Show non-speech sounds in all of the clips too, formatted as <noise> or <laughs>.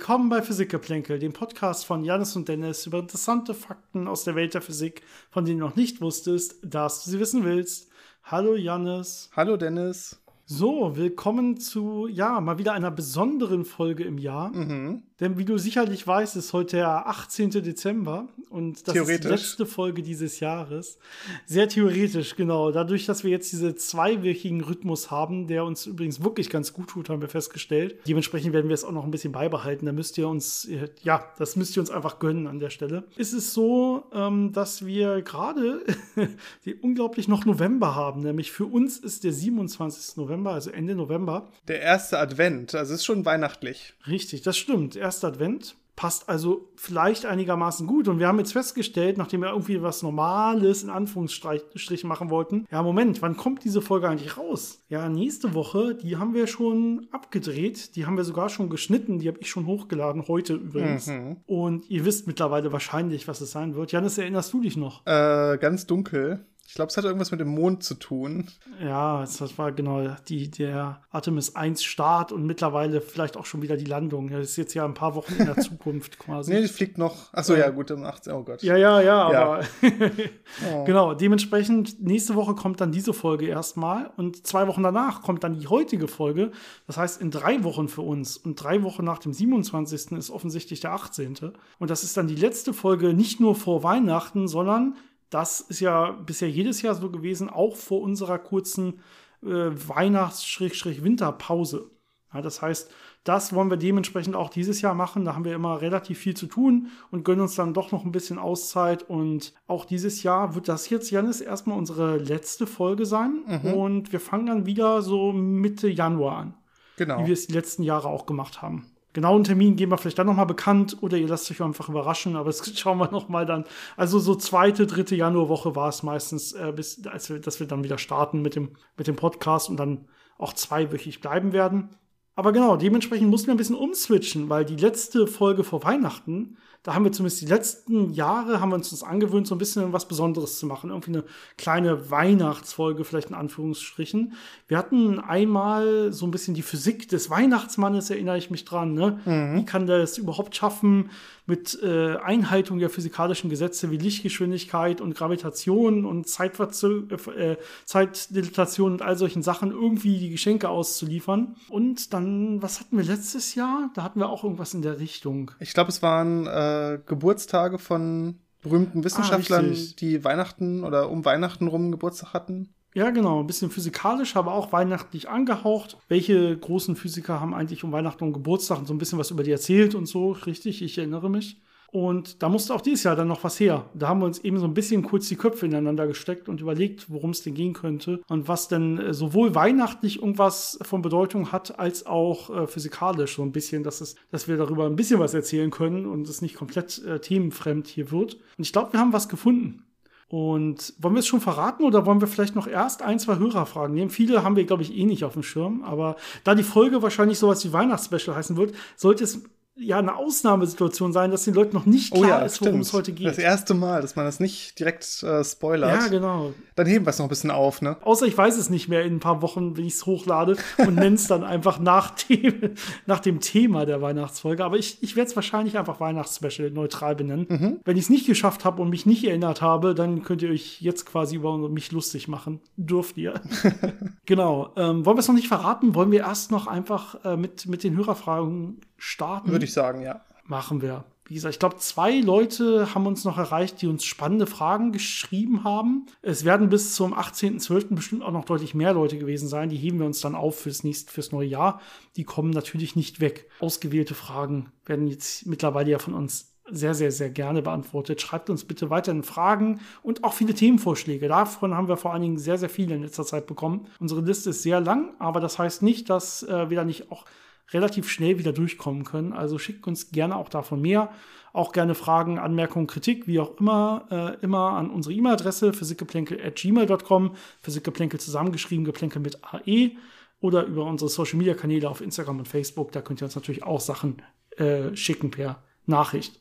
Willkommen bei Physikgeplänkel, dem Podcast von Janis und Dennis über interessante Fakten aus der Welt der Physik, von denen du noch nicht wusstest, dass du sie wissen willst. Hallo Janis. Hallo Dennis. So, willkommen zu, ja, mal wieder einer besonderen Folge im Jahr. Mhm. Denn wie du sicherlich weißt, ist heute der 18. Dezember und das ist die letzte Folge dieses Jahres. Sehr theoretisch, genau. Dadurch, dass wir jetzt diese zweiwöchigen Rhythmus haben, der uns übrigens wirklich ganz gut tut, haben wir festgestellt. Dementsprechend werden wir es auch noch ein bisschen beibehalten. Da müsst ihr uns, ja, das müsst ihr uns einfach gönnen an der Stelle. Ist es so, ähm, dass wir gerade <laughs> unglaublich noch November haben. Nämlich für uns ist der 27. November, also Ende November. Der erste Advent, also ist schon weihnachtlich. Richtig, das stimmt erster Advent. Passt also vielleicht einigermaßen gut. Und wir haben jetzt festgestellt, nachdem wir irgendwie was Normales in Anführungsstrichen machen wollten, ja, Moment, wann kommt diese Folge eigentlich raus? Ja, nächste Woche, die haben wir schon abgedreht. Die haben wir sogar schon geschnitten. Die habe ich schon hochgeladen, heute übrigens. Mhm. Und ihr wisst mittlerweile wahrscheinlich, was es sein wird. Janis, erinnerst du dich noch? Äh, ganz dunkel. Ich glaube, es hat irgendwas mit dem Mond zu tun. Ja, das war genau die, der Artemis 1 Start und mittlerweile vielleicht auch schon wieder die Landung. Das ist jetzt ja ein paar Wochen in der <laughs> Zukunft quasi. Nee, die fliegt noch. Achso, ja, gut, am 18. Oh Gott. Ja, ja, ja, aber. <laughs> oh. Genau, dementsprechend, nächste Woche kommt dann diese Folge erstmal und zwei Wochen danach kommt dann die heutige Folge. Das heißt, in drei Wochen für uns und drei Wochen nach dem 27. ist offensichtlich der 18. Und das ist dann die letzte Folge nicht nur vor Weihnachten, sondern das ist ja bisher jedes Jahr so gewesen, auch vor unserer kurzen äh, Weihnachts-Winterpause. Ja, das heißt, das wollen wir dementsprechend auch dieses Jahr machen. Da haben wir immer relativ viel zu tun und gönnen uns dann doch noch ein bisschen Auszeit. Und auch dieses Jahr wird das jetzt, Janis, erstmal unsere letzte Folge sein. Mhm. Und wir fangen dann wieder so Mitte Januar an. Genau. Wie wir es die letzten Jahre auch gemacht haben. Genauen Termin geben wir vielleicht dann nochmal bekannt oder ihr lasst euch einfach überraschen, aber das <laughs> schauen wir nochmal dann. Also so zweite, dritte Januarwoche war es meistens, äh, bis, als wir, dass wir dann wieder starten mit dem, mit dem Podcast und dann auch zweiwöchig bleiben werden. Aber genau, dementsprechend mussten wir ein bisschen umswitchen, weil die letzte Folge vor Weihnachten da haben wir zumindest die letzten Jahre, haben wir uns das angewöhnt, so ein bisschen was Besonderes zu machen. Irgendwie eine kleine Weihnachtsfolge, vielleicht in Anführungsstrichen. Wir hatten einmal so ein bisschen die Physik des Weihnachtsmannes, erinnere ich mich dran. Ne? Mhm. Wie kann der es überhaupt schaffen, mit äh, Einhaltung der physikalischen Gesetze wie Lichtgeschwindigkeit und Gravitation und Zeitverzö äh, Zeitdilatation und all solchen Sachen irgendwie die Geschenke auszuliefern. Und dann, was hatten wir letztes Jahr? Da hatten wir auch irgendwas in der Richtung. Ich glaube, es waren äh, Geburtstage von berühmten Wissenschaftlern, ah, die Weihnachten oder um Weihnachten rum Geburtstag hatten. Ja, genau. Ein bisschen physikalisch, aber auch weihnachtlich angehaucht. Welche großen Physiker haben eigentlich um Weihnachten und Geburtstag so ein bisschen was über die erzählt und so, richtig? Ich erinnere mich. Und da musste auch dieses Jahr dann noch was her. Da haben wir uns eben so ein bisschen kurz die Köpfe ineinander gesteckt und überlegt, worum es denn gehen könnte und was denn äh, sowohl weihnachtlich irgendwas von Bedeutung hat, als auch äh, physikalisch so ein bisschen, dass, es, dass wir darüber ein bisschen was erzählen können und es nicht komplett äh, themenfremd hier wird. Und ich glaube, wir haben was gefunden. Und wollen wir es schon verraten oder wollen wir vielleicht noch erst ein, zwei Hörerfragen nehmen? Viele haben wir, glaube ich, eh nicht auf dem Schirm. Aber da die Folge wahrscheinlich sowas wie Weihnachtsspecial heißen wird, sollte es ja eine Ausnahmesituation sein, dass den Leuten noch nicht klar oh ja, ist, worum es heute geht. Das erste Mal, dass man das nicht direkt äh, spoilert. Ja, genau. Dann heben wir es noch ein bisschen auf, ne? Außer ich weiß es nicht mehr in ein paar Wochen, wenn ich es hochlade und nenne es <laughs> dann einfach nach dem, nach dem Thema der Weihnachtsfolge. Aber ich, ich werde es wahrscheinlich einfach Weihnachtsspecial neutral benennen. Mhm. Wenn ich es nicht geschafft habe und mich nicht erinnert habe, dann könnt ihr euch jetzt quasi über mich lustig machen. Dürft ihr. <laughs> genau. Ähm, wollen wir es noch nicht verraten? Wollen wir erst noch einfach äh, mit, mit den Hörerfragen starten? Würde ich sagen, ja. Machen wir. Wie gesagt, ich glaube, zwei Leute haben uns noch erreicht, die uns spannende Fragen geschrieben haben. Es werden bis zum 18.12. bestimmt auch noch deutlich mehr Leute gewesen sein. Die heben wir uns dann auf fürs nächste, fürs neue Jahr. Die kommen natürlich nicht weg. Ausgewählte Fragen werden jetzt mittlerweile ja von uns sehr, sehr, sehr gerne beantwortet. Schreibt uns bitte weiterhin Fragen und auch viele Themenvorschläge. Davon haben wir vor allen Dingen sehr, sehr viele in letzter Zeit bekommen. Unsere Liste ist sehr lang, aber das heißt nicht, dass äh, wir da nicht auch relativ schnell wieder durchkommen können. Also schickt uns gerne auch davon mehr. Auch gerne Fragen, Anmerkungen, Kritik, wie auch immer, äh, immer an unsere E-Mail-Adresse physikgeplänkel.gmail.com, Physikgeplänkel zusammengeschrieben, Geplänkel mit AE oder über unsere Social-Media-Kanäle auf Instagram und Facebook. Da könnt ihr uns natürlich auch Sachen äh, schicken per Nachricht.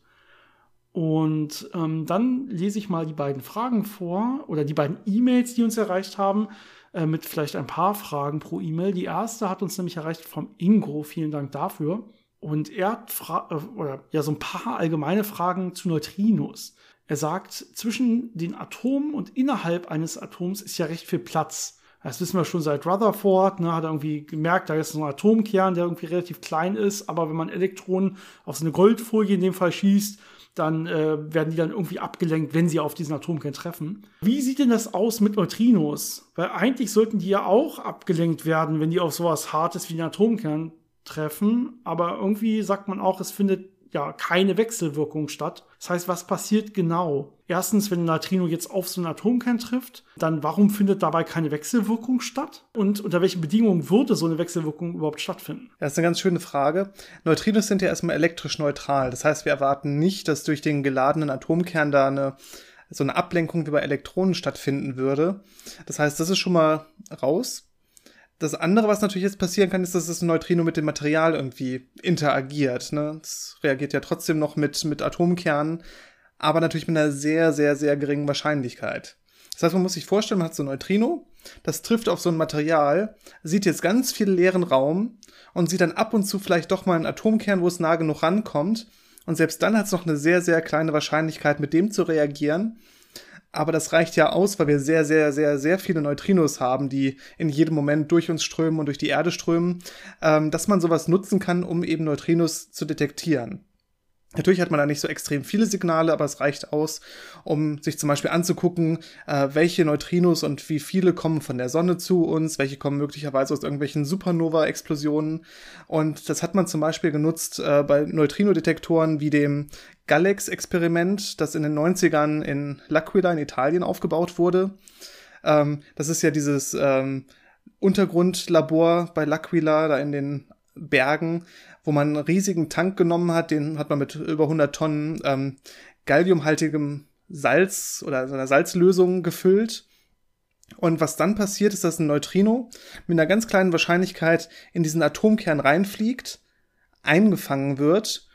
Und ähm, dann lese ich mal die beiden Fragen vor oder die beiden E-Mails, die uns erreicht haben. Äh, mit vielleicht ein paar Fragen pro E-Mail. Die erste hat uns nämlich erreicht vom Ingo. Vielen Dank dafür. Und er hat Fra äh, oder, ja, so ein paar allgemeine Fragen zu Neutrinos. Er sagt, zwischen den Atomen und innerhalb eines Atoms ist ja recht viel Platz. Das wissen wir schon seit Rutherford, ne, hat er irgendwie gemerkt, da ist so ein Atomkern, der irgendwie relativ klein ist, aber wenn man Elektronen auf so eine Goldfolie in dem Fall schießt, dann äh, werden die dann irgendwie abgelenkt, wenn sie auf diesen Atomkern treffen. Wie sieht denn das aus mit Neutrinos? Weil eigentlich sollten die ja auch abgelenkt werden, wenn die auf sowas Hartes wie einen Atomkern treffen, aber irgendwie sagt man auch, es findet ja keine Wechselwirkung statt. Das heißt, was passiert genau? Erstens, wenn ein Neutrino jetzt auf so einen Atomkern trifft, dann warum findet dabei keine Wechselwirkung statt? Und unter welchen Bedingungen würde so eine Wechselwirkung überhaupt stattfinden? Das ist eine ganz schöne Frage. Neutrinos sind ja erstmal elektrisch neutral. Das heißt, wir erwarten nicht, dass durch den geladenen Atomkern da eine so eine Ablenkung wie bei Elektronen stattfinden würde. Das heißt, das ist schon mal raus. Das andere, was natürlich jetzt passieren kann, ist, dass das Neutrino mit dem Material irgendwie interagiert. Ne? Es reagiert ja trotzdem noch mit, mit Atomkernen, aber natürlich mit einer sehr, sehr, sehr geringen Wahrscheinlichkeit. Das heißt, man muss sich vorstellen, man hat so ein Neutrino, das trifft auf so ein Material, sieht jetzt ganz viel leeren Raum und sieht dann ab und zu vielleicht doch mal einen Atomkern, wo es nah genug rankommt. Und selbst dann hat es noch eine sehr, sehr kleine Wahrscheinlichkeit, mit dem zu reagieren aber das reicht ja aus, weil wir sehr, sehr, sehr, sehr viele Neutrinos haben, die in jedem Moment durch uns strömen und durch die Erde strömen, ähm, dass man sowas nutzen kann, um eben Neutrinos zu detektieren. Natürlich hat man da nicht so extrem viele Signale, aber es reicht aus, um sich zum Beispiel anzugucken, äh, welche Neutrinos und wie viele kommen von der Sonne zu uns, welche kommen möglicherweise aus irgendwelchen Supernova-Explosionen. Und das hat man zum Beispiel genutzt äh, bei Neutrino-Detektoren wie dem Galex-Experiment, das in den 90ern in L'Aquila in Italien aufgebaut wurde. Ähm, das ist ja dieses ähm, Untergrundlabor bei L'Aquila, da in den Bergen, wo man einen riesigen Tank genommen hat, den hat man mit über 100 Tonnen ähm, galliumhaltigem Salz oder so einer Salzlösung gefüllt. Und was dann passiert, ist, dass ein Neutrino mit einer ganz kleinen Wahrscheinlichkeit in diesen Atomkern reinfliegt, eingefangen wird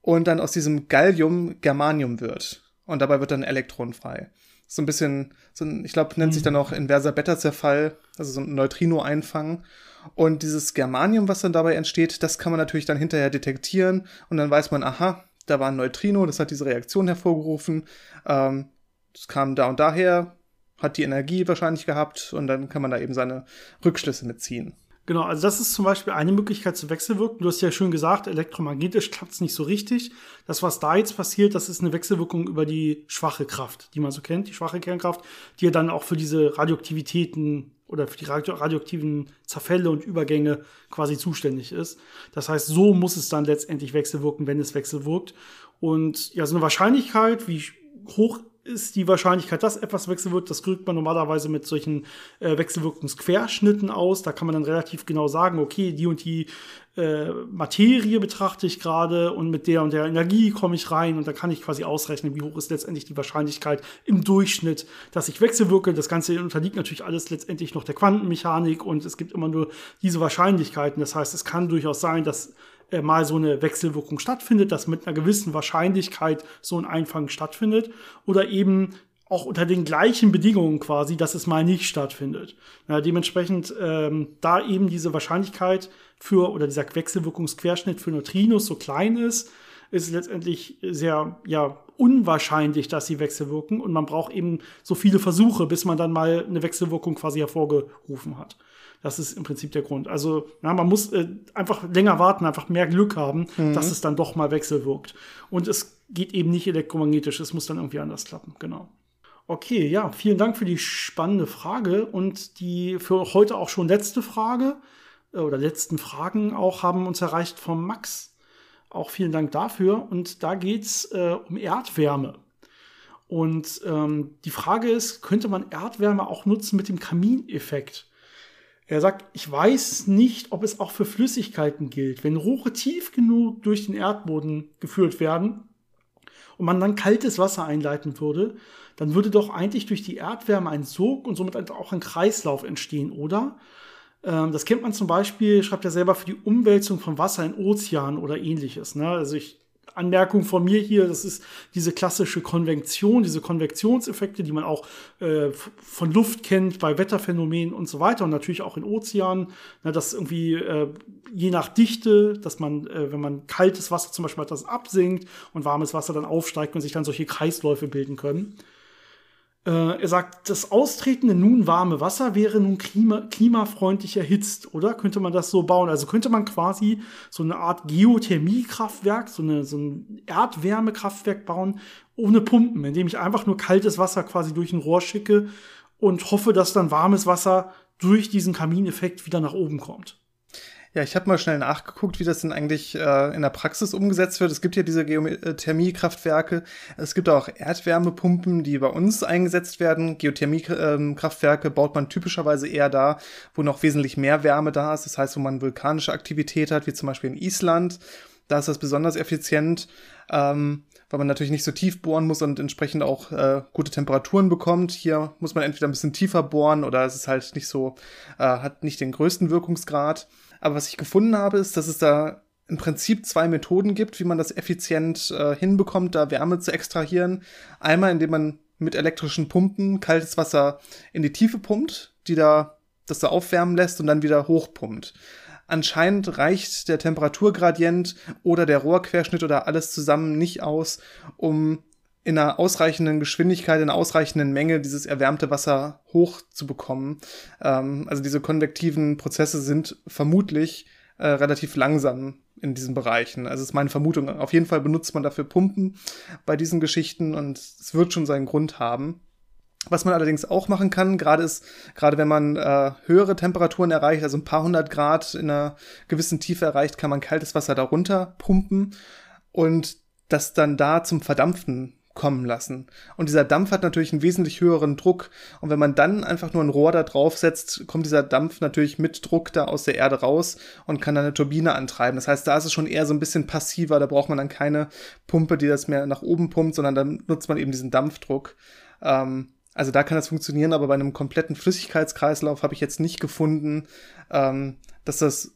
und dann aus diesem Gallium Germanium wird. Und dabei wird dann Elektron frei. So ein bisschen, so ein, ich glaube, nennt mhm. sich dann auch inverser Beta-Zerfall, also so ein Neutrino-Einfangen. Und dieses Germanium, was dann dabei entsteht, das kann man natürlich dann hinterher detektieren und dann weiß man, aha, da war ein Neutrino, das hat diese Reaktion hervorgerufen. Ähm, das kam da und daher, hat die Energie wahrscheinlich gehabt und dann kann man da eben seine Rückschlüsse mitziehen. Genau, also das ist zum Beispiel eine Möglichkeit zu wechselwirken. Du hast ja schon gesagt, elektromagnetisch klappt es nicht so richtig. Das, was da jetzt passiert, das ist eine Wechselwirkung über die schwache Kraft, die man so kennt, die schwache Kernkraft, die ja dann auch für diese Radioaktivitäten oder für die radioaktiven Zerfälle und Übergänge quasi zuständig ist. Das heißt, so muss es dann letztendlich wechselwirken, wenn es wechselwirkt. Und ja, so eine Wahrscheinlichkeit, wie hoch ist die Wahrscheinlichkeit, dass etwas wechseln wird. Das drückt man normalerweise mit solchen äh, Wechselwirkungsquerschnitten aus. Da kann man dann relativ genau sagen, okay, die und die äh, Materie betrachte ich gerade und mit der und der Energie komme ich rein und da kann ich quasi ausrechnen, wie hoch ist letztendlich die Wahrscheinlichkeit im Durchschnitt, dass ich wechselwirke. Das Ganze unterliegt natürlich alles letztendlich noch der Quantenmechanik und es gibt immer nur diese Wahrscheinlichkeiten. Das heißt, es kann durchaus sein, dass mal so eine Wechselwirkung stattfindet, dass mit einer gewissen Wahrscheinlichkeit so ein Einfang stattfindet oder eben auch unter den gleichen Bedingungen quasi, dass es mal nicht stattfindet. Ja, dementsprechend ähm, da eben diese Wahrscheinlichkeit für oder dieser Wechselwirkungsquerschnitt für Neutrinos so klein ist, ist letztendlich sehr ja unwahrscheinlich, dass sie wechselwirken und man braucht eben so viele Versuche, bis man dann mal eine Wechselwirkung quasi hervorgerufen hat. Das ist im Prinzip der Grund. Also ja, man muss äh, einfach länger warten, einfach mehr Glück haben, mhm. dass es dann doch mal wechselwirkt. Und es geht eben nicht elektromagnetisch, es muss dann irgendwie anders klappen, genau. Okay, ja, vielen Dank für die spannende Frage und die für heute auch schon letzte Frage äh, oder letzten Fragen auch haben uns erreicht vom Max. Auch vielen Dank dafür. Und da geht es äh, um Erdwärme. Und ähm, die Frage ist, könnte man Erdwärme auch nutzen mit dem Kamineffekt? Er sagt, ich weiß nicht, ob es auch für Flüssigkeiten gilt. Wenn Rohre tief genug durch den Erdboden geführt werden und man dann kaltes Wasser einleiten würde, dann würde doch eigentlich durch die Erdwärme ein Sog und somit auch ein Kreislauf entstehen, oder? Ähm, das kennt man zum Beispiel, schreibt er selber, für die Umwälzung von Wasser in Ozeanen oder ähnliches. Ne? Also ich Anmerkung von mir hier, das ist diese klassische Konvektion, diese Konvektionseffekte, die man auch äh, von Luft kennt, bei Wetterphänomenen und so weiter und natürlich auch in Ozeanen, na, dass irgendwie äh, je nach Dichte, dass man, äh, wenn man kaltes Wasser zum Beispiel hat, das absinkt und warmes Wasser dann aufsteigt und sich dann solche Kreisläufe bilden können. Äh, er sagt, das austretende nun warme Wasser wäre nun klima klimafreundlich erhitzt, oder? Könnte man das so bauen? Also könnte man quasi so eine Art Geothermiekraftwerk, so, so ein Erdwärmekraftwerk bauen, ohne Pumpen, indem ich einfach nur kaltes Wasser quasi durch ein Rohr schicke und hoffe, dass dann warmes Wasser durch diesen Kamineffekt wieder nach oben kommt. Ja, ich habe mal schnell nachgeguckt, wie das denn eigentlich äh, in der Praxis umgesetzt wird. Es gibt ja diese Geothermiekraftwerke. Es gibt auch Erdwärmepumpen, die bei uns eingesetzt werden. Geothermiekraftwerke ähm, baut man typischerweise eher da, wo noch wesentlich mehr Wärme da ist. Das heißt, wo man vulkanische Aktivität hat, wie zum Beispiel in Island. Da ist das besonders effizient. Ähm, weil man natürlich nicht so tief bohren muss und entsprechend auch äh, gute Temperaturen bekommt. Hier muss man entweder ein bisschen tiefer bohren oder es ist halt nicht so, äh, hat nicht den größten Wirkungsgrad. Aber was ich gefunden habe, ist, dass es da im Prinzip zwei Methoden gibt, wie man das effizient äh, hinbekommt, da Wärme zu extrahieren. Einmal, indem man mit elektrischen Pumpen kaltes Wasser in die Tiefe pumpt, die da das da aufwärmen lässt und dann wieder hochpumpt. Anscheinend reicht der Temperaturgradient oder der Rohrquerschnitt oder alles zusammen nicht aus, um in einer ausreichenden Geschwindigkeit, in einer ausreichenden Menge dieses erwärmte Wasser hochzubekommen. Ähm, also diese konvektiven Prozesse sind vermutlich äh, relativ langsam in diesen Bereichen. Also ist meine Vermutung. Auf jeden Fall benutzt man dafür Pumpen bei diesen Geschichten und es wird schon seinen Grund haben. Was man allerdings auch machen kann, gerade ist, gerade wenn man äh, höhere Temperaturen erreicht, also ein paar hundert Grad in einer gewissen Tiefe erreicht, kann man kaltes Wasser darunter pumpen und das dann da zum Verdampfen kommen lassen. Und dieser Dampf hat natürlich einen wesentlich höheren Druck. Und wenn man dann einfach nur ein Rohr da drauf setzt, kommt dieser Dampf natürlich mit Druck da aus der Erde raus und kann dann eine Turbine antreiben. Das heißt, da ist es schon eher so ein bisschen passiver. Da braucht man dann keine Pumpe, die das mehr nach oben pumpt, sondern dann nutzt man eben diesen Dampfdruck. Ähm, also da kann das funktionieren, aber bei einem kompletten Flüssigkeitskreislauf habe ich jetzt nicht gefunden, ähm, dass das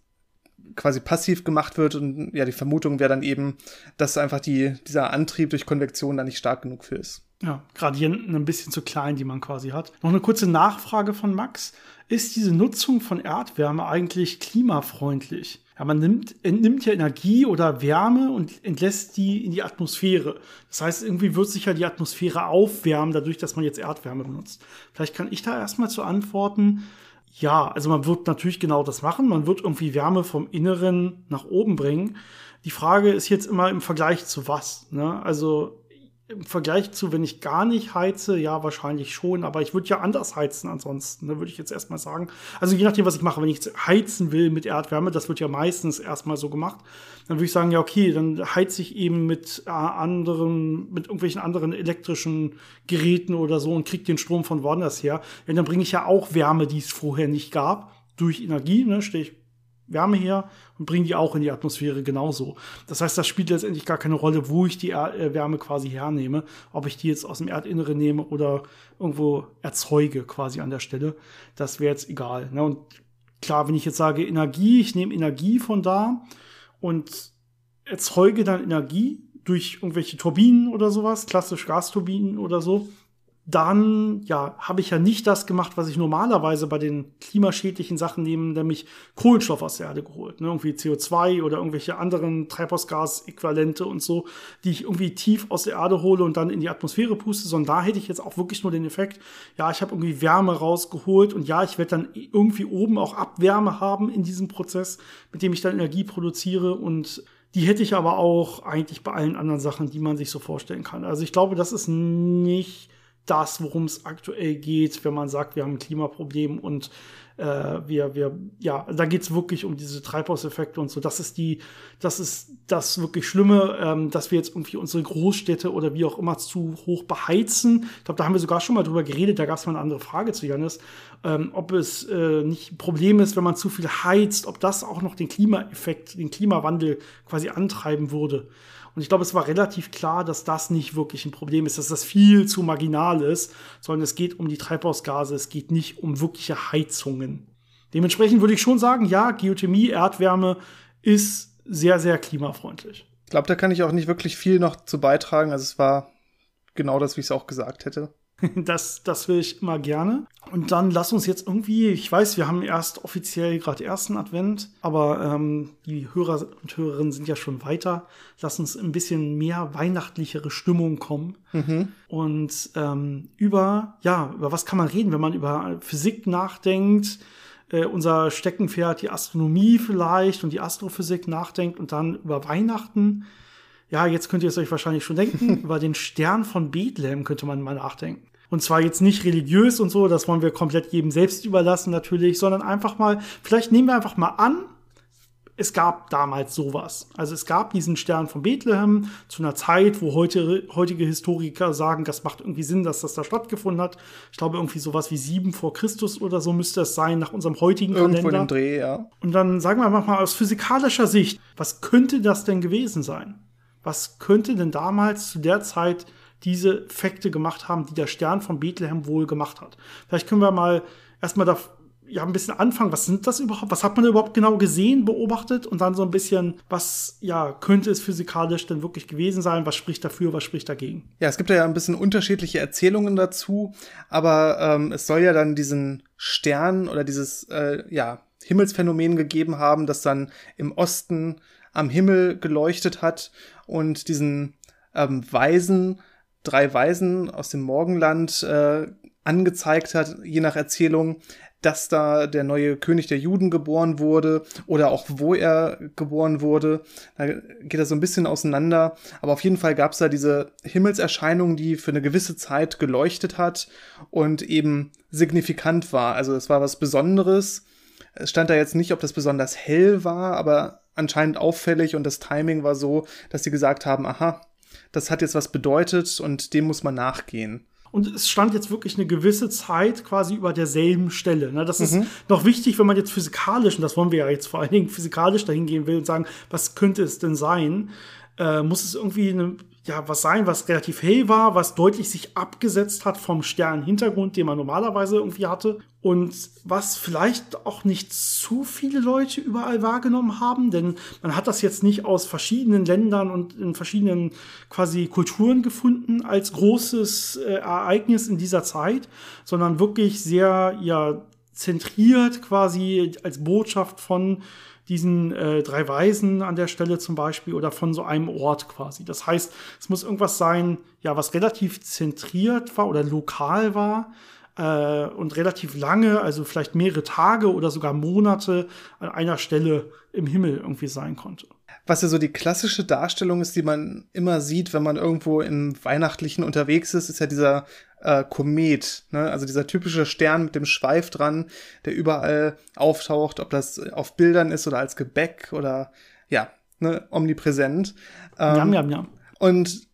quasi passiv gemacht wird und ja, die Vermutung wäre dann eben, dass einfach die, dieser Antrieb durch Konvektion da nicht stark genug für ist. Ja, Gradienten ein bisschen zu klein, die man quasi hat. Noch eine kurze Nachfrage von Max. Ist diese Nutzung von Erdwärme eigentlich klimafreundlich? Ja, man nimmt, entnimmt ja Energie oder Wärme und entlässt die in die Atmosphäre. Das heißt, irgendwie wird sich ja die Atmosphäre aufwärmen, dadurch, dass man jetzt Erdwärme benutzt. Vielleicht kann ich da erstmal zu antworten. Ja, also man wird natürlich genau das machen. Man wird irgendwie Wärme vom Inneren nach oben bringen. Die Frage ist jetzt immer im Vergleich zu was. Ne? Also im Vergleich zu, wenn ich gar nicht heize, ja, wahrscheinlich schon, aber ich würde ja anders heizen ansonsten, ne, würde ich jetzt erstmal sagen. Also je nachdem, was ich mache, wenn ich heizen will mit Erdwärme, das wird ja meistens erstmal so gemacht, dann würde ich sagen, ja, okay, dann heize ich eben mit äh, anderen, mit irgendwelchen anderen elektrischen Geräten oder so und kriege den Strom von woanders her. Ja, dann bringe ich ja auch Wärme, die es vorher nicht gab, durch Energie, ne, stehe ich Wärme her und bringe die auch in die Atmosphäre genauso. Das heißt, das spielt letztendlich gar keine Rolle, wo ich die äh, Wärme quasi hernehme, ob ich die jetzt aus dem Erdinneren nehme oder irgendwo erzeuge quasi an der Stelle. Das wäre jetzt egal. Ne? Und klar, wenn ich jetzt sage Energie, ich nehme Energie von da und erzeuge dann Energie durch irgendwelche Turbinen oder sowas, klassisch Gasturbinen oder so, dann ja, habe ich ja nicht das gemacht, was ich normalerweise bei den klimaschädlichen Sachen nehme, nämlich Kohlenstoff aus der Erde geholt. Ne? Irgendwie CO2 oder irgendwelche anderen Treibhausgasäquivalente und so, die ich irgendwie tief aus der Erde hole und dann in die Atmosphäre puste, sondern da hätte ich jetzt auch wirklich nur den Effekt, ja, ich habe irgendwie Wärme rausgeholt und ja, ich werde dann irgendwie oben auch Abwärme haben in diesem Prozess, mit dem ich dann Energie produziere und die hätte ich aber auch eigentlich bei allen anderen Sachen, die man sich so vorstellen kann. Also ich glaube, das ist nicht das, worum es aktuell geht, wenn man sagt, wir haben ein Klimaproblem und äh, wir, wir, ja, da geht es wirklich um diese Treibhauseffekte und so. Das ist die, das ist das wirklich Schlimme, ähm, dass wir jetzt irgendwie unsere Großstädte oder wie auch immer zu hoch beheizen. Ich glaube, da haben wir sogar schon mal drüber geredet, da gab es mal eine andere Frage zu Janis, ähm, ob es äh, nicht ein Problem ist, wenn man zu viel heizt, ob das auch noch den Klimaeffekt, den Klimawandel quasi antreiben würde. Und ich glaube, es war relativ klar, dass das nicht wirklich ein Problem ist, dass das viel zu marginal ist, sondern es geht um die Treibhausgase, es geht nicht um wirkliche Heizungen. Dementsprechend würde ich schon sagen, ja, Geothermie, Erdwärme ist sehr, sehr klimafreundlich. Ich glaube, da kann ich auch nicht wirklich viel noch zu beitragen. Also es war genau das, wie ich es auch gesagt hätte. <laughs> Das, das will ich immer gerne. Und dann lass uns jetzt irgendwie, ich weiß, wir haben erst offiziell gerade ersten Advent, aber ähm, die Hörer und Hörerinnen sind ja schon weiter. Lass uns ein bisschen mehr weihnachtlichere Stimmung kommen. Mhm. Und ähm, über, ja, über was kann man reden, wenn man über Physik nachdenkt, äh, unser Steckenpferd, die Astronomie vielleicht und die Astrophysik nachdenkt und dann über Weihnachten ja, jetzt könnt ihr es euch wahrscheinlich schon denken, <laughs> über den Stern von Bethlehem könnte man mal nachdenken. Und zwar jetzt nicht religiös und so, das wollen wir komplett jedem selbst überlassen natürlich, sondern einfach mal, vielleicht nehmen wir einfach mal an, es gab damals sowas. Also es gab diesen Stern von Bethlehem zu einer Zeit, wo heute, heutige Historiker sagen, das macht irgendwie Sinn, dass das da stattgefunden hat. Ich glaube, irgendwie sowas wie sieben vor Christus oder so müsste es sein, nach unserem heutigen Irgendwo Kalender. Irgendwo Dreh, ja. Und dann sagen wir mal aus physikalischer Sicht, was könnte das denn gewesen sein? Was könnte denn damals zu der Zeit diese Effekte gemacht haben, die der Stern von Bethlehem wohl gemacht hat. Vielleicht können wir mal erstmal da ja ein bisschen anfangen. Was sind das überhaupt? Was hat man überhaupt genau gesehen, beobachtet? Und dann so ein bisschen, was ja könnte es physikalisch denn wirklich gewesen sein? Was spricht dafür? Was spricht dagegen? Ja, es gibt ja ein bisschen unterschiedliche Erzählungen dazu, aber ähm, es soll ja dann diesen Stern oder dieses äh, ja Himmelsphänomen gegeben haben, das dann im Osten am Himmel geleuchtet hat und diesen ähm, Weisen, drei Weisen aus dem Morgenland äh, angezeigt hat, je nach Erzählung, dass da der neue König der Juden geboren wurde oder auch wo er geboren wurde. Da geht das so ein bisschen auseinander. Aber auf jeden Fall gab es da diese Himmelserscheinung, die für eine gewisse Zeit geleuchtet hat und eben signifikant war. Also es war was Besonderes. Es stand da jetzt nicht, ob das besonders hell war, aber anscheinend auffällig und das Timing war so, dass sie gesagt haben, aha, das hat jetzt was bedeutet und dem muss man nachgehen. Und es stand jetzt wirklich eine gewisse Zeit quasi über derselben Stelle. Ne? Das mhm. ist noch wichtig, wenn man jetzt physikalisch, und das wollen wir ja jetzt vor allen Dingen physikalisch dahin gehen will und sagen, was könnte es denn sein? Äh, muss es irgendwie eine ja, was sein, was relativ hell war, was deutlich sich abgesetzt hat vom Sternenhintergrund, den man normalerweise irgendwie hatte. Und was vielleicht auch nicht zu viele Leute überall wahrgenommen haben, denn man hat das jetzt nicht aus verschiedenen Ländern und in verschiedenen quasi Kulturen gefunden als großes äh, Ereignis in dieser Zeit, sondern wirklich sehr, ja, zentriert quasi als Botschaft von diesen äh, drei Weisen an der Stelle zum Beispiel oder von so einem Ort quasi. Das heißt, es muss irgendwas sein, ja, was relativ zentriert war oder lokal war äh, und relativ lange, also vielleicht mehrere Tage oder sogar Monate an einer Stelle im Himmel irgendwie sein konnte was ja so die klassische Darstellung ist, die man immer sieht, wenn man irgendwo im Weihnachtlichen unterwegs ist, ist ja dieser äh, Komet, ne? also dieser typische Stern mit dem Schweif dran, der überall auftaucht, ob das auf Bildern ist oder als Gebäck oder ja, ne, omnipräsent. Ähm, jam, jam, jam. Und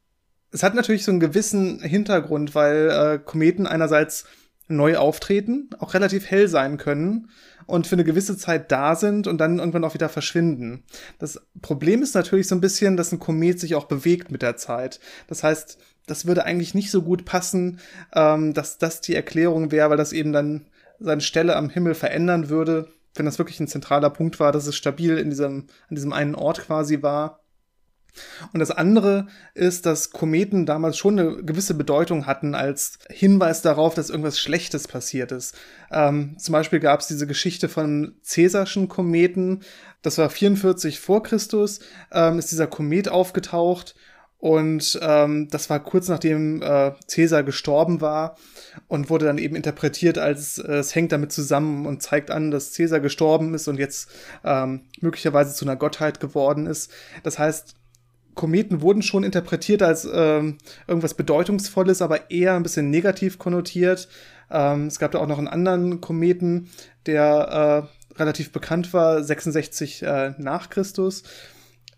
es hat natürlich so einen gewissen Hintergrund, weil äh, Kometen einerseits neu auftreten, auch relativ hell sein können und für eine gewisse Zeit da sind und dann irgendwann auch wieder verschwinden. Das Problem ist natürlich so ein bisschen, dass ein Komet sich auch bewegt mit der Zeit. Das heißt, das würde eigentlich nicht so gut passen, ähm, dass das die Erklärung wäre, weil das eben dann seine Stelle am Himmel verändern würde, wenn das wirklich ein zentraler Punkt war, dass es stabil in diesem, an diesem einen Ort quasi war. Und das andere ist, dass Kometen damals schon eine gewisse Bedeutung hatten als Hinweis darauf, dass irgendwas Schlechtes passiert ist. Ähm, zum Beispiel gab es diese Geschichte von Cäsarschen Kometen. Das war 44 vor Christus, ähm, ist dieser Komet aufgetaucht und ähm, das war kurz nachdem äh, Cäsar gestorben war und wurde dann eben interpretiert als äh, es hängt damit zusammen und zeigt an, dass Cäsar gestorben ist und jetzt ähm, möglicherweise zu einer Gottheit geworden ist. Das heißt, Kometen wurden schon interpretiert als ähm, irgendwas Bedeutungsvolles, aber eher ein bisschen negativ konnotiert. Ähm, es gab da auch noch einen anderen Kometen, der äh, relativ bekannt war, 66 äh, nach Christus.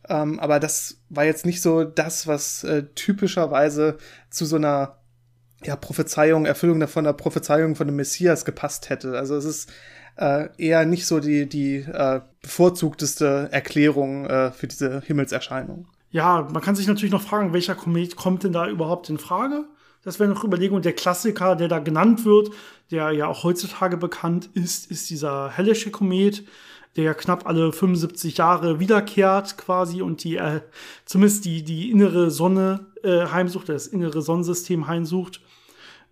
Ähm, aber das war jetzt nicht so das, was äh, typischerweise zu so einer ja, Prophezeiung, Erfüllung von der Prophezeiung von dem Messias gepasst hätte. Also es ist äh, eher nicht so die, die äh, bevorzugteste Erklärung äh, für diese Himmelserscheinung. Ja, man kann sich natürlich noch fragen, welcher Komet kommt denn da überhaupt in Frage? Das wäre noch Überlegung. Der Klassiker, der da genannt wird, der ja auch heutzutage bekannt ist, ist dieser Hellische Komet. Der knapp alle 75 Jahre wiederkehrt quasi und die äh, zumindest die, die innere Sonne äh, heimsucht, das innere Sonnensystem heimsucht.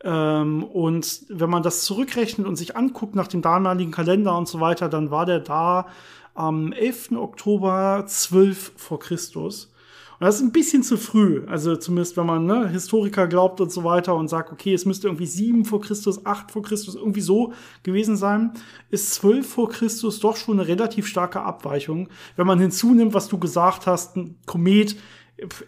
Ähm, und wenn man das zurückrechnet und sich anguckt nach dem damaligen Kalender und so weiter, dann war der da am 11. Oktober 12 vor Christus. Das ist ein bisschen zu früh. Also zumindest, wenn man ne, Historiker glaubt und so weiter und sagt, okay, es müsste irgendwie 7 vor Christus, 8 vor Christus, irgendwie so gewesen sein, ist 12 vor Christus doch schon eine relativ starke Abweichung. Wenn man hinzunimmt, was du gesagt hast, ein Komet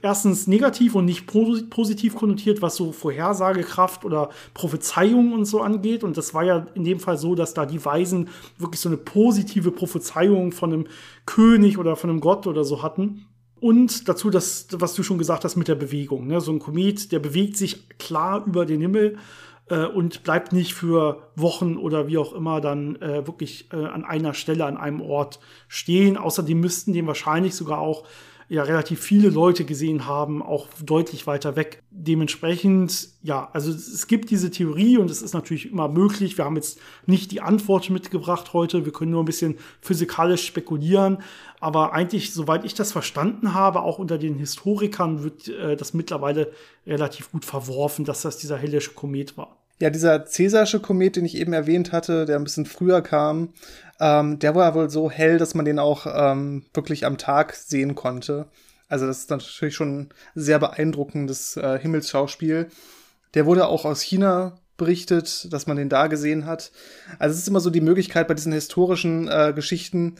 erstens negativ und nicht positiv konnotiert, was so Vorhersagekraft oder Prophezeiung und so angeht. Und das war ja in dem Fall so, dass da die Weisen wirklich so eine positive Prophezeiung von einem König oder von einem Gott oder so hatten. Und dazu das, was du schon gesagt hast mit der Bewegung. Ne? So ein Komet, der bewegt sich klar über den Himmel äh, und bleibt nicht für Wochen oder wie auch immer dann äh, wirklich äh, an einer Stelle, an einem Ort stehen. Außerdem müssten dem wahrscheinlich sogar auch ja relativ viele Leute gesehen haben, auch deutlich weiter weg. Dementsprechend, ja, also es gibt diese Theorie und es ist natürlich immer möglich. Wir haben jetzt nicht die Antwort mitgebracht heute. Wir können nur ein bisschen physikalisch spekulieren. Aber eigentlich, soweit ich das verstanden habe, auch unter den Historikern wird äh, das mittlerweile relativ gut verworfen, dass das dieser hellische Komet war. Ja, dieser Cäsarsche Komet, den ich eben erwähnt hatte, der ein bisschen früher kam, ähm, der war wohl so hell, dass man den auch ähm, wirklich am Tag sehen konnte. Also das ist natürlich schon ein sehr beeindruckendes äh, Himmelsschauspiel. Der wurde auch aus China berichtet, dass man den da gesehen hat. Also es ist immer so die Möglichkeit bei diesen historischen äh, Geschichten,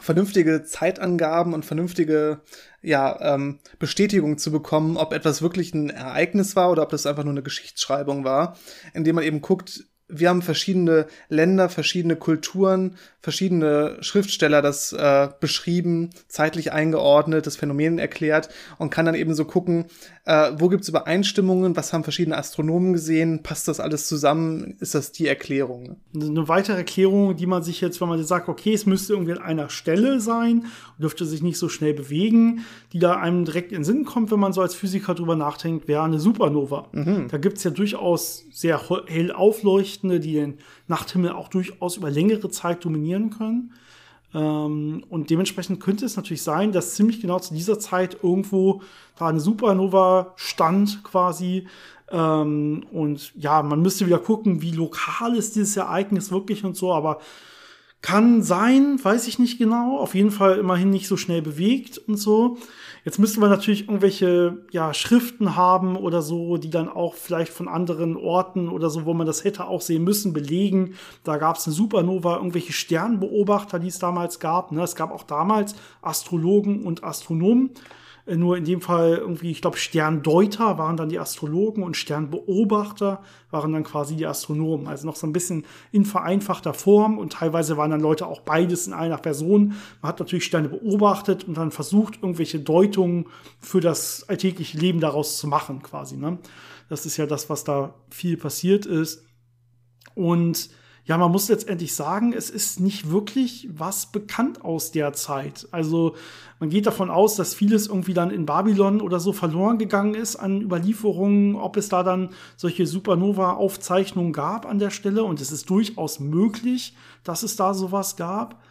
vernünftige Zeitangaben und vernünftige ja, ähm, Bestätigung zu bekommen, ob etwas wirklich ein Ereignis war oder ob das einfach nur eine Geschichtsschreibung war, indem man eben guckt, wir haben verschiedene Länder, verschiedene Kulturen, verschiedene Schriftsteller das äh, beschrieben, zeitlich eingeordnet, das Phänomen erklärt und kann dann eben so gucken, äh, wo gibt's Übereinstimmungen, was haben verschiedene Astronomen gesehen, passt das alles zusammen, ist das die Erklärung? Eine weitere Erklärung, die man sich jetzt, wenn man sagt, okay, es müsste irgendwie an einer Stelle sein, dürfte sich nicht so schnell bewegen, die da einem direkt in den Sinn kommt, wenn man so als Physiker drüber nachdenkt, wäre eine Supernova. Mhm. Da gibt's ja durchaus sehr hell aufleuchtende, die den Nachthimmel auch durchaus über längere Zeit dominieren können. Ähm, und dementsprechend könnte es natürlich sein, dass ziemlich genau zu dieser Zeit irgendwo da eine Supernova stand quasi. Ähm, und ja, man müsste wieder gucken, wie lokal ist dieses Ereignis wirklich und so, aber kann sein, weiß ich nicht genau. Auf jeden Fall immerhin nicht so schnell bewegt und so. Jetzt müsste man natürlich irgendwelche ja, Schriften haben oder so, die dann auch vielleicht von anderen Orten oder so, wo man das hätte auch sehen müssen, belegen. Da gab es eine Supernova, irgendwelche Sternbeobachter, die es damals gab. Ne? Es gab auch damals Astrologen und Astronomen. Äh, nur in dem Fall irgendwie, ich glaube, Sterndeuter waren dann die Astrologen und Sternbeobachter waren dann quasi die Astronomen. Also noch so ein bisschen in vereinfachter Form und teilweise waren dann Leute auch beides in einer Person. Man hat natürlich Sterne beobachtet und dann versucht, irgendwelche Deutungen für das alltägliche Leben daraus zu machen, quasi. Ne? Das ist ja das, was da viel passiert ist. Und ja, man muss letztendlich sagen, es ist nicht wirklich was bekannt aus der Zeit. Also man geht davon aus, dass vieles irgendwie dann in Babylon oder so verloren gegangen ist an Überlieferungen, ob es da dann solche Supernova-Aufzeichnungen gab an der Stelle. Und es ist durchaus möglich, dass es da sowas gab.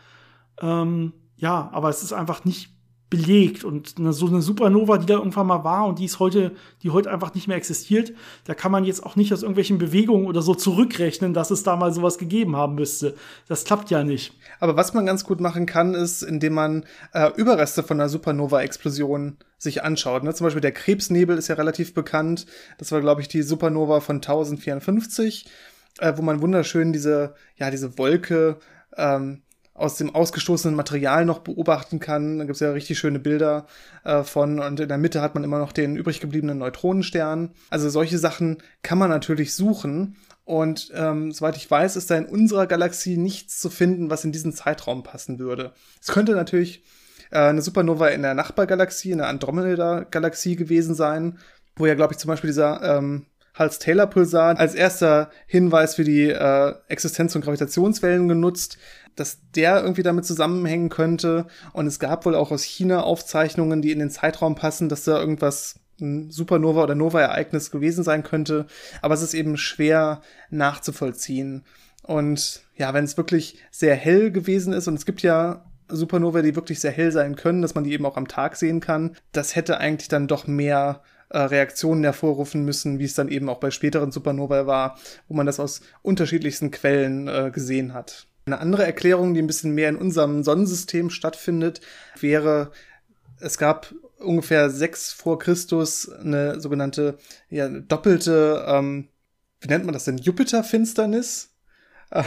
Ähm, ja, aber es ist einfach nicht belegt und eine, so eine Supernova, die da irgendwann mal war und die ist heute, die heute einfach nicht mehr existiert, da kann man jetzt auch nicht aus irgendwelchen Bewegungen oder so zurückrechnen, dass es da mal sowas gegeben haben müsste. Das klappt ja nicht. Aber was man ganz gut machen kann, ist, indem man äh, Überreste von einer Supernova-Explosion sich anschaut. Ne? Zum Beispiel der Krebsnebel ist ja relativ bekannt. Das war, glaube ich, die Supernova von 1054, äh, wo man wunderschön diese, ja, diese Wolke ähm, aus dem ausgestoßenen Material noch beobachten kann. Da gibt es ja richtig schöne Bilder äh, von und in der Mitte hat man immer noch den übrig gebliebenen Neutronenstern. Also solche Sachen kann man natürlich suchen. Und ähm, soweit ich weiß, ist da in unserer Galaxie nichts zu finden, was in diesen Zeitraum passen würde. Es könnte natürlich äh, eine Supernova in der Nachbargalaxie, in der Andromeda-Galaxie gewesen sein, wo ja, glaube ich, zum Beispiel dieser ähm, Hals-Taylor-Pulsar als erster Hinweis für die äh, Existenz von Gravitationswellen genutzt dass der irgendwie damit zusammenhängen könnte. Und es gab wohl auch aus China Aufzeichnungen, die in den Zeitraum passen, dass da irgendwas ein Supernova oder Nova-Ereignis gewesen sein könnte. Aber es ist eben schwer nachzuvollziehen. Und ja, wenn es wirklich sehr hell gewesen ist, und es gibt ja Supernova, die wirklich sehr hell sein können, dass man die eben auch am Tag sehen kann, das hätte eigentlich dann doch mehr äh, Reaktionen hervorrufen müssen, wie es dann eben auch bei späteren Supernova war, wo man das aus unterschiedlichsten Quellen äh, gesehen hat. Eine andere Erklärung, die ein bisschen mehr in unserem Sonnensystem stattfindet, wäre, es gab ungefähr sechs vor Christus eine sogenannte ja, doppelte, ähm, wie nennt man das denn, Jupiter-Finsternis? <laughs>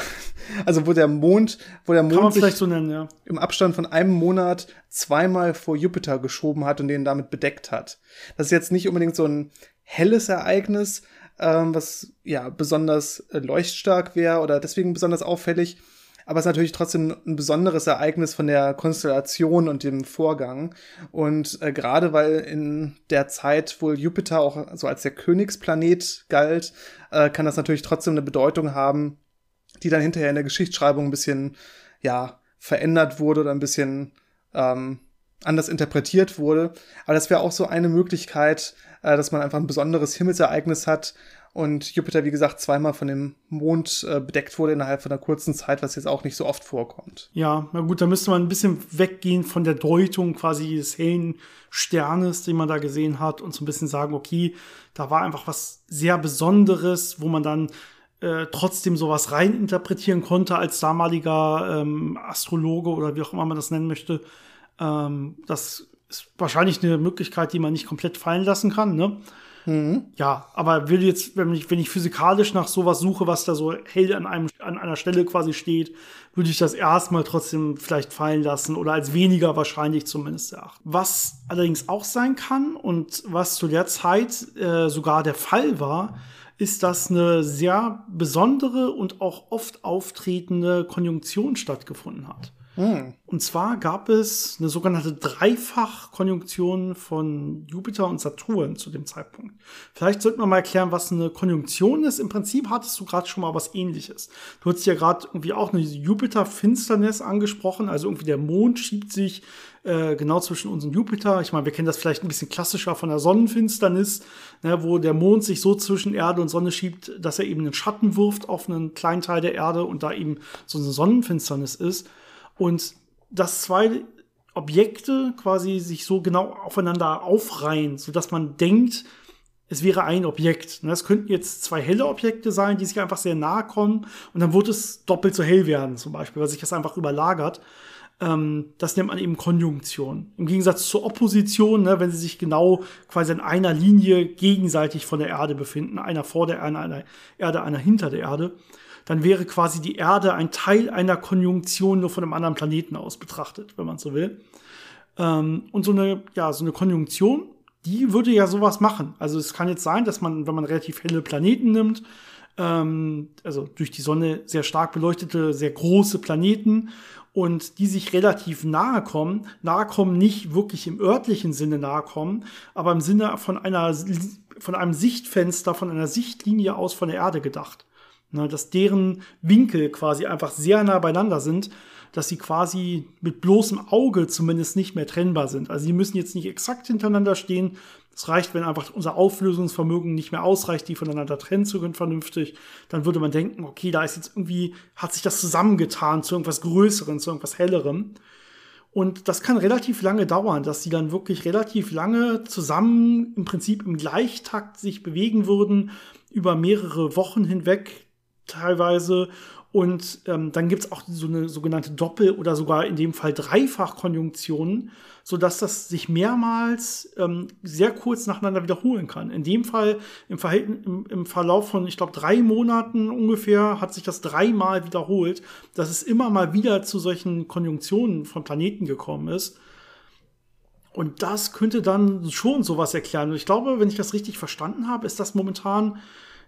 Also wo der Mond, wo der Mond sich so nennen, ja. im Abstand von einem Monat zweimal vor Jupiter geschoben hat und den damit bedeckt hat. Das ist jetzt nicht unbedingt so ein helles Ereignis, ähm, was ja besonders äh, leuchtstark wäre oder deswegen besonders auffällig, aber es ist natürlich trotzdem ein besonderes Ereignis von der Konstellation und dem Vorgang. Und äh, gerade weil in der Zeit wohl Jupiter auch so als der Königsplanet galt, äh, kann das natürlich trotzdem eine Bedeutung haben, die dann hinterher in der Geschichtsschreibung ein bisschen, ja, verändert wurde oder ein bisschen ähm, anders interpretiert wurde. Aber das wäre auch so eine Möglichkeit, äh, dass man einfach ein besonderes Himmelsereignis hat und Jupiter, wie gesagt, zweimal von dem Mond äh, bedeckt wurde innerhalb von einer kurzen Zeit, was jetzt auch nicht so oft vorkommt. Ja, na gut, da müsste man ein bisschen weggehen von der Deutung quasi des hellen Sternes, den man da gesehen hat und so ein bisschen sagen, okay, da war einfach was sehr Besonderes, wo man dann äh, trotzdem sowas reininterpretieren konnte als damaliger ähm, Astrologe oder wie auch immer man das nennen möchte. Ähm, das ist wahrscheinlich eine Möglichkeit, die man nicht komplett fallen lassen kann, ne? Mhm. Ja, aber will jetzt, wenn ich, wenn ich physikalisch nach sowas suche, was da so hell an, einem, an einer Stelle quasi steht, würde ich das erstmal trotzdem vielleicht fallen lassen oder als weniger wahrscheinlich zumindest erachten. Was allerdings auch sein kann und was zu der Zeit äh, sogar der Fall war, ist, dass eine sehr besondere und auch oft auftretende Konjunktion stattgefunden hat. Hm. Und zwar gab es eine sogenannte Dreifachkonjunktion von Jupiter und Saturn zu dem Zeitpunkt. Vielleicht sollten wir mal erklären, was eine Konjunktion ist. Im Prinzip hattest du gerade schon mal was ähnliches. Du hast ja gerade irgendwie auch eine Jupiter-Finsternis angesprochen. Also irgendwie der Mond schiebt sich äh, genau zwischen uns und Jupiter. Ich meine, wir kennen das vielleicht ein bisschen klassischer von der Sonnenfinsternis, ne, wo der Mond sich so zwischen Erde und Sonne schiebt, dass er eben einen Schatten wirft auf einen kleinen Teil der Erde und da eben so eine Sonnenfinsternis ist. Und dass zwei Objekte quasi sich so genau aufeinander aufreihen, sodass man denkt, es wäre ein Objekt. Das könnten jetzt zwei helle Objekte sein, die sich einfach sehr nahe kommen und dann wird es doppelt so hell werden, zum Beispiel, weil sich das einfach überlagert. Ähm, das nennt man eben Konjunktion. Im Gegensatz zur Opposition, ne, wenn sie sich genau quasi in einer Linie gegenseitig von der Erde befinden, einer vor der Erde, einer Erde, einer hinter der Erde dann wäre quasi die Erde ein Teil einer Konjunktion nur von einem anderen Planeten aus betrachtet, wenn man so will. Ähm, und so eine, ja, so eine Konjunktion, die würde ja sowas machen. Also es kann jetzt sein, dass man, wenn man relativ helle Planeten nimmt, ähm, also durch die Sonne sehr stark beleuchtete, sehr große Planeten und die sich relativ nahe kommen, nahe kommen nicht wirklich im örtlichen Sinne nahe kommen, aber im Sinne von einer von einem Sichtfenster, von einer Sichtlinie aus von der Erde gedacht. Ne, dass deren Winkel quasi einfach sehr nah beieinander sind, dass sie quasi mit bloßem Auge zumindest nicht mehr trennbar sind. Also sie müssen jetzt nicht exakt hintereinander stehen. Es reicht, wenn einfach unser Auflösungsvermögen nicht mehr ausreicht, die voneinander trennen zu können vernünftig. Dann würde man denken, okay, da ist jetzt irgendwie, hat sich das zusammengetan zu irgendwas Größerem, zu irgendwas Hellerem. Und das kann relativ lange dauern, dass sie dann wirklich relativ lange zusammen im Prinzip im Gleichtakt sich bewegen würden, über mehrere Wochen hinweg teilweise. Und ähm, dann gibt's auch so eine sogenannte Doppel- oder sogar in dem Fall Dreifachkonjunktionen, sodass das sich mehrmals ähm, sehr kurz nacheinander wiederholen kann. In dem Fall im, Verhältnis, im, im Verlauf von, ich glaube, drei Monaten ungefähr hat sich das dreimal wiederholt, dass es immer mal wieder zu solchen Konjunktionen von Planeten gekommen ist. Und das könnte dann schon sowas erklären. Und ich glaube, wenn ich das richtig verstanden habe, ist das momentan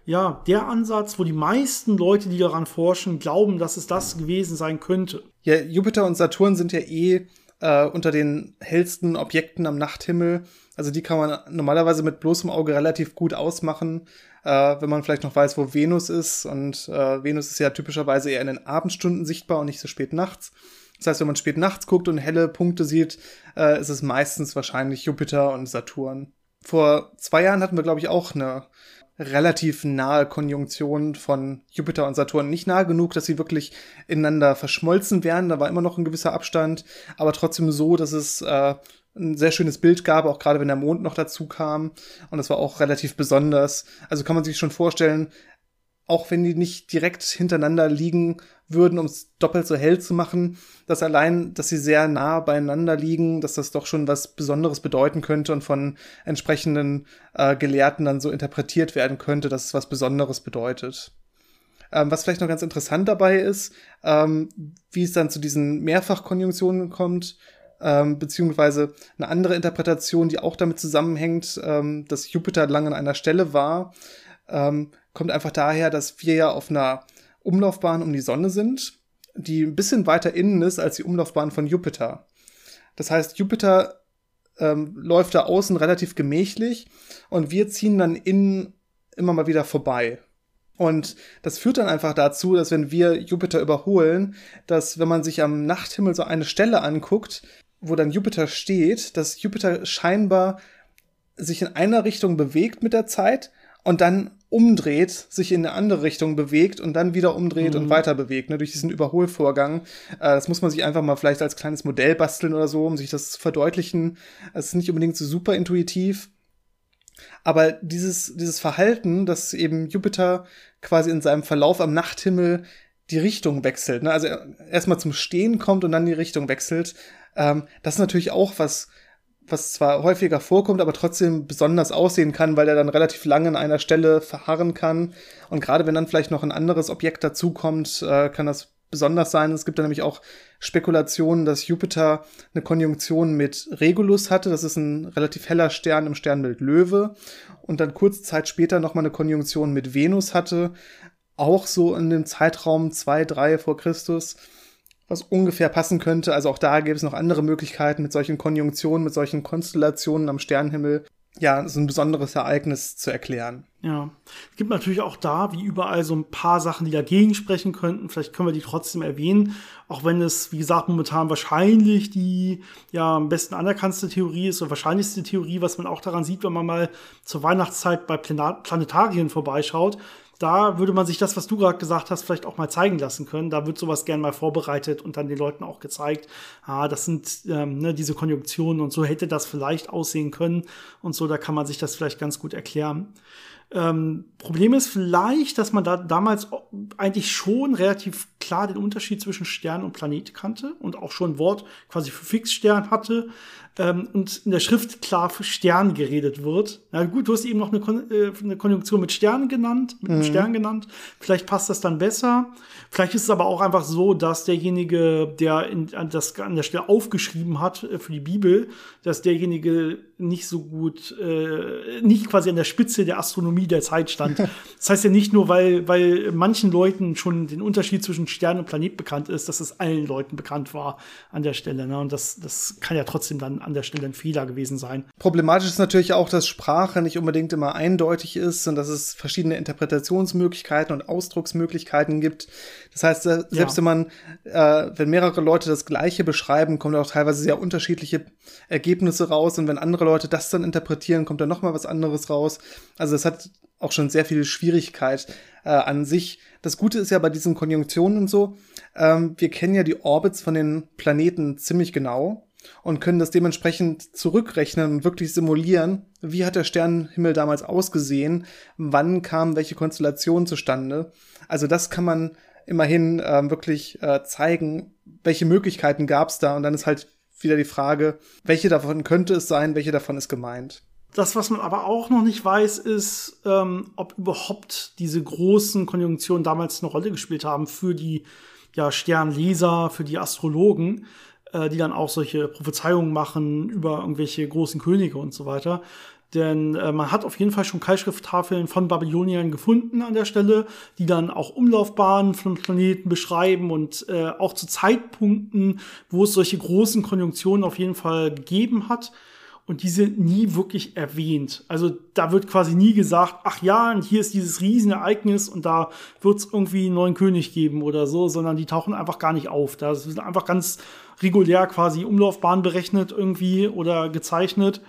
ja, der Ansatz, wo die meisten Leute, die daran forschen, glauben, dass es das gewesen sein könnte. Ja, Jupiter und Saturn sind ja eh äh, unter den hellsten Objekten am Nachthimmel. Also die kann man normalerweise mit bloßem Auge relativ gut ausmachen, äh, wenn man vielleicht noch weiß, wo Venus ist. Und äh, Venus ist ja typischerweise eher in den Abendstunden sichtbar und nicht so spät nachts. Das heißt, wenn man spät nachts guckt und helle Punkte sieht, äh, ist es meistens wahrscheinlich Jupiter und Saturn. Vor zwei Jahren hatten wir, glaube ich, auch eine relativ nahe Konjunktion von Jupiter und Saturn. Nicht nahe genug, dass sie wirklich ineinander verschmolzen wären. Da war immer noch ein gewisser Abstand, aber trotzdem so, dass es äh, ein sehr schönes Bild gab, auch gerade wenn der Mond noch dazu kam. Und das war auch relativ besonders. Also kann man sich schon vorstellen, auch wenn die nicht direkt hintereinander liegen würden, um es doppelt so hell zu machen, dass allein, dass sie sehr nah beieinander liegen, dass das doch schon was Besonderes bedeuten könnte und von entsprechenden äh, Gelehrten dann so interpretiert werden könnte, dass es was Besonderes bedeutet. Ähm, was vielleicht noch ganz interessant dabei ist, ähm, wie es dann zu diesen Mehrfachkonjunktionen kommt, ähm, beziehungsweise eine andere Interpretation, die auch damit zusammenhängt, ähm, dass Jupiter lang an einer Stelle war, ähm, kommt einfach daher, dass wir ja auf einer Umlaufbahn um die Sonne sind, die ein bisschen weiter innen ist als die Umlaufbahn von Jupiter. Das heißt, Jupiter ähm, läuft da außen relativ gemächlich und wir ziehen dann innen immer mal wieder vorbei. Und das führt dann einfach dazu, dass wenn wir Jupiter überholen, dass wenn man sich am Nachthimmel so eine Stelle anguckt, wo dann Jupiter steht, dass Jupiter scheinbar sich in einer Richtung bewegt mit der Zeit und dann umdreht, sich in eine andere Richtung bewegt und dann wieder umdreht mhm. und weiter bewegt, ne, durch diesen Überholvorgang. Äh, das muss man sich einfach mal vielleicht als kleines Modell basteln oder so, um sich das zu verdeutlichen. Es ist nicht unbedingt so super intuitiv. Aber dieses, dieses Verhalten, dass eben Jupiter quasi in seinem Verlauf am Nachthimmel die Richtung wechselt, ne? also erstmal zum Stehen kommt und dann die Richtung wechselt, ähm, das ist natürlich auch was, was zwar häufiger vorkommt, aber trotzdem besonders aussehen kann, weil er dann relativ lange an einer Stelle verharren kann. Und gerade wenn dann vielleicht noch ein anderes Objekt dazukommt, äh, kann das besonders sein. Es gibt da nämlich auch Spekulationen, dass Jupiter eine Konjunktion mit Regulus hatte. Das ist ein relativ heller Stern im Sternbild Löwe. Und dann kurze Zeit später nochmal eine Konjunktion mit Venus hatte. Auch so in dem Zeitraum zwei, drei vor Christus was ungefähr passen könnte. Also auch da gäbe es noch andere Möglichkeiten mit solchen Konjunktionen, mit solchen Konstellationen am Sternenhimmel. Ja, so ein besonderes Ereignis zu erklären. Ja, es gibt natürlich auch da, wie überall, so ein paar Sachen, die dagegen sprechen könnten. Vielleicht können wir die trotzdem erwähnen, auch wenn es, wie gesagt, momentan wahrscheinlich die ja am besten anerkannte Theorie ist, oder wahrscheinlichste Theorie, was man auch daran sieht, wenn man mal zur Weihnachtszeit bei Planetarien vorbeischaut da würde man sich das, was du gerade gesagt hast, vielleicht auch mal zeigen lassen können. Da wird sowas gern mal vorbereitet und dann den Leuten auch gezeigt, ah, das sind ähm, ne, diese Konjunktionen und so hätte das vielleicht aussehen können und so, da kann man sich das vielleicht ganz gut erklären. Ähm, Problem ist vielleicht, dass man da damals eigentlich schon relativ klar den Unterschied zwischen Stern und Planet kannte und auch schon ein Wort quasi für Fixstern hatte ähm, und in der Schrift klar für Stern geredet wird. Na gut, du hast eben noch eine, Kon äh, eine Konjunktion mit Stern genannt, mit mhm. Stern genannt. Vielleicht passt das dann besser. Vielleicht ist es aber auch einfach so, dass derjenige, der in, an, das, an der Stelle aufgeschrieben hat äh, für die Bibel, dass derjenige nicht so gut, äh, nicht quasi an der Spitze der Astronomie der Zeit stand. <laughs> das heißt ja nicht nur, weil, weil manchen Leuten schon den Unterschied zwischen Stern und Planet bekannt ist, dass es allen Leuten bekannt war an der Stelle. Ne? Und das, das kann ja trotzdem dann an der Stelle ein Fehler gewesen sein. Problematisch ist natürlich auch, dass Sprache nicht unbedingt immer eindeutig ist und dass es verschiedene Interpretationsmöglichkeiten und Ausdrucksmöglichkeiten gibt. Das heißt, selbst ja. wenn man, äh, wenn mehrere Leute das Gleiche beschreiben, kommen auch teilweise sehr unterschiedliche Ergebnisse raus und wenn andere Leute das dann interpretieren, kommt dann noch mal was anderes raus. Also es hat auch schon sehr viel Schwierigkeit äh, an sich. Das Gute ist ja bei diesen Konjunktionen und so, ähm, wir kennen ja die Orbits von den Planeten ziemlich genau und können das dementsprechend zurückrechnen und wirklich simulieren, wie hat der Sternenhimmel damals ausgesehen, wann kam welche Konstellation zustande. Also das kann man immerhin äh, wirklich äh, zeigen, welche Möglichkeiten gab es da? Und dann ist halt wieder die Frage, welche davon könnte es sein, welche davon ist gemeint. Das, was man aber auch noch nicht weiß, ist, ähm, ob überhaupt diese großen Konjunktionen damals eine Rolle gespielt haben für die ja, Sternleser, für die Astrologen äh, die dann auch solche Prophezeiungen machen über irgendwelche großen Könige und so weiter. Denn äh, man hat auf jeden Fall schon Keilschrifttafeln von Babyloniern gefunden an der Stelle, die dann auch Umlaufbahnen von Planeten beschreiben und äh, auch zu Zeitpunkten, wo es solche großen Konjunktionen auf jeden Fall gegeben hat. Und die sind nie wirklich erwähnt. Also da wird quasi nie gesagt, ach ja, und hier ist dieses Riesenereignis und da wird es irgendwie einen neuen König geben oder so, sondern die tauchen einfach gar nicht auf. Da sind einfach ganz regulär quasi Umlaufbahn berechnet irgendwie oder gezeichnet.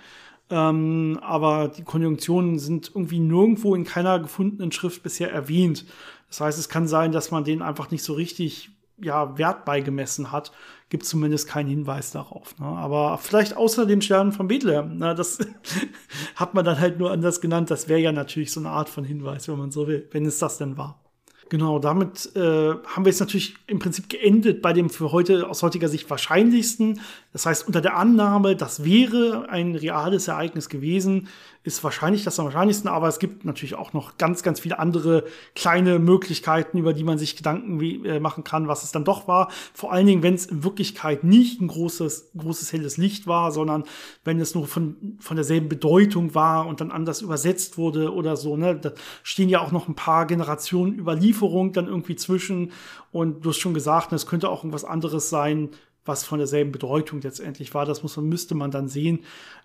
Ähm, aber die Konjunktionen sind irgendwie nirgendwo in keiner gefundenen Schrift bisher erwähnt. Das heißt, es kann sein, dass man denen einfach nicht so richtig ja, Wert beigemessen hat, gibt zumindest keinen Hinweis darauf. Ne? Aber vielleicht außer den Sternen von Bethlehem. Ne? Das <laughs> hat man dann halt nur anders genannt. Das wäre ja natürlich so eine Art von Hinweis, wenn man so will, wenn es das denn war. Genau, damit äh, haben wir es natürlich im Prinzip geendet bei dem für heute aus heutiger Sicht wahrscheinlichsten. Das heißt, unter der Annahme, das wäre ein reales Ereignis gewesen, ist wahrscheinlich das am wahrscheinlichsten, aber es gibt natürlich auch noch ganz, ganz viele andere kleine Möglichkeiten, über die man sich Gedanken äh, machen kann, was es dann doch war. Vor allen Dingen, wenn es in Wirklichkeit nicht ein großes, großes helles Licht war, sondern wenn es nur von, von derselben Bedeutung war und dann anders übersetzt wurde oder so. Ne? Da stehen ja auch noch ein paar Generationen Überlieferung dann irgendwie zwischen. Und du hast schon gesagt, es könnte auch irgendwas anderes sein, was von derselben Bedeutung letztendlich war. Das muss man, müsste man dann sehen.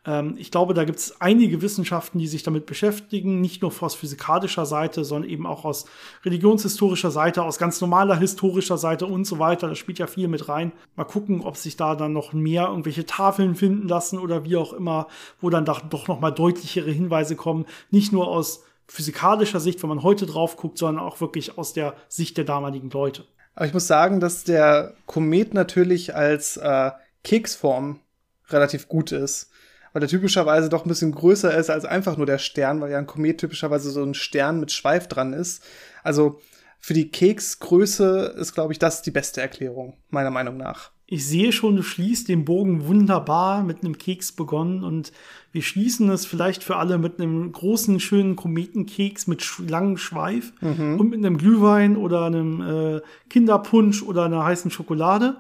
Ähm, ich glaube, da gibt es einige Wissenschaften, die sich damit beschäftigen, nicht nur aus physikalischer Seite, sondern eben auch aus religionshistorischer Seite, aus ganz normaler historischer Seite und so weiter. Da spielt ja viel mit rein. Mal gucken, ob sich da dann noch mehr irgendwelche Tafeln finden lassen oder wie auch immer, wo dann doch noch mal deutlichere Hinweise kommen. Nicht nur aus physikalischer Sicht, wenn man heute drauf guckt, sondern auch wirklich aus der Sicht der damaligen Leute. Aber ich muss sagen, dass der Komet natürlich als äh, Keksform relativ gut ist. Weil der typischerweise doch ein bisschen größer ist als einfach nur der Stern, weil ja ein Komet typischerweise so ein Stern mit Schweif dran ist. Also für die Keksgröße ist, glaube ich, das die beste Erklärung, meiner Meinung nach ich sehe schon, du schließt den Bogen wunderbar mit einem Keks begonnen und wir schließen es vielleicht für alle mit einem großen, schönen Kometenkeks mit sch langem Schweif mhm. und mit einem Glühwein oder einem äh, Kinderpunsch oder einer heißen Schokolade.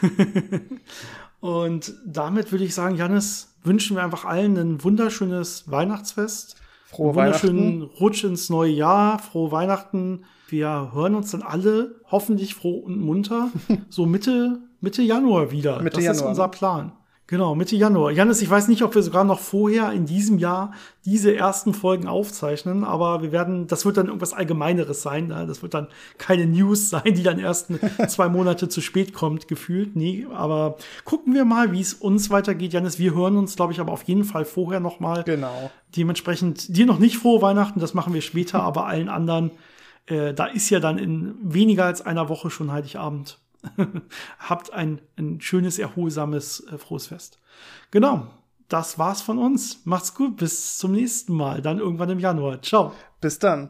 <laughs> und damit würde ich sagen, Janis, wünschen wir einfach allen ein wunderschönes Weihnachtsfest. Frohe einen wunderschönen Rutsch ins neue Jahr, frohe Weihnachten. Wir hören uns dann alle hoffentlich froh und munter <laughs> so Mitte Mitte Januar wieder. Mitte das Januar. ist unser Plan. Genau, Mitte Januar. Janis, ich weiß nicht, ob wir sogar noch vorher in diesem Jahr diese ersten Folgen aufzeichnen, aber wir werden, das wird dann irgendwas Allgemeineres sein. Ne? Das wird dann keine News <laughs> sein, die dann erst zwei Monate zu spät kommt, gefühlt. Nee, aber gucken wir mal, wie es uns weitergeht. Janis, wir hören uns, glaube ich, aber auf jeden Fall vorher noch mal. Genau. Dementsprechend dir noch nicht frohe Weihnachten, das machen wir später, aber allen anderen, äh, da ist ja dann in weniger als einer Woche schon Heiligabend. <laughs> Habt ein, ein schönes, erholsames, äh, frohes Fest. Genau, das war's von uns. Macht's gut, bis zum nächsten Mal, dann irgendwann im Januar. Ciao. Bis dann.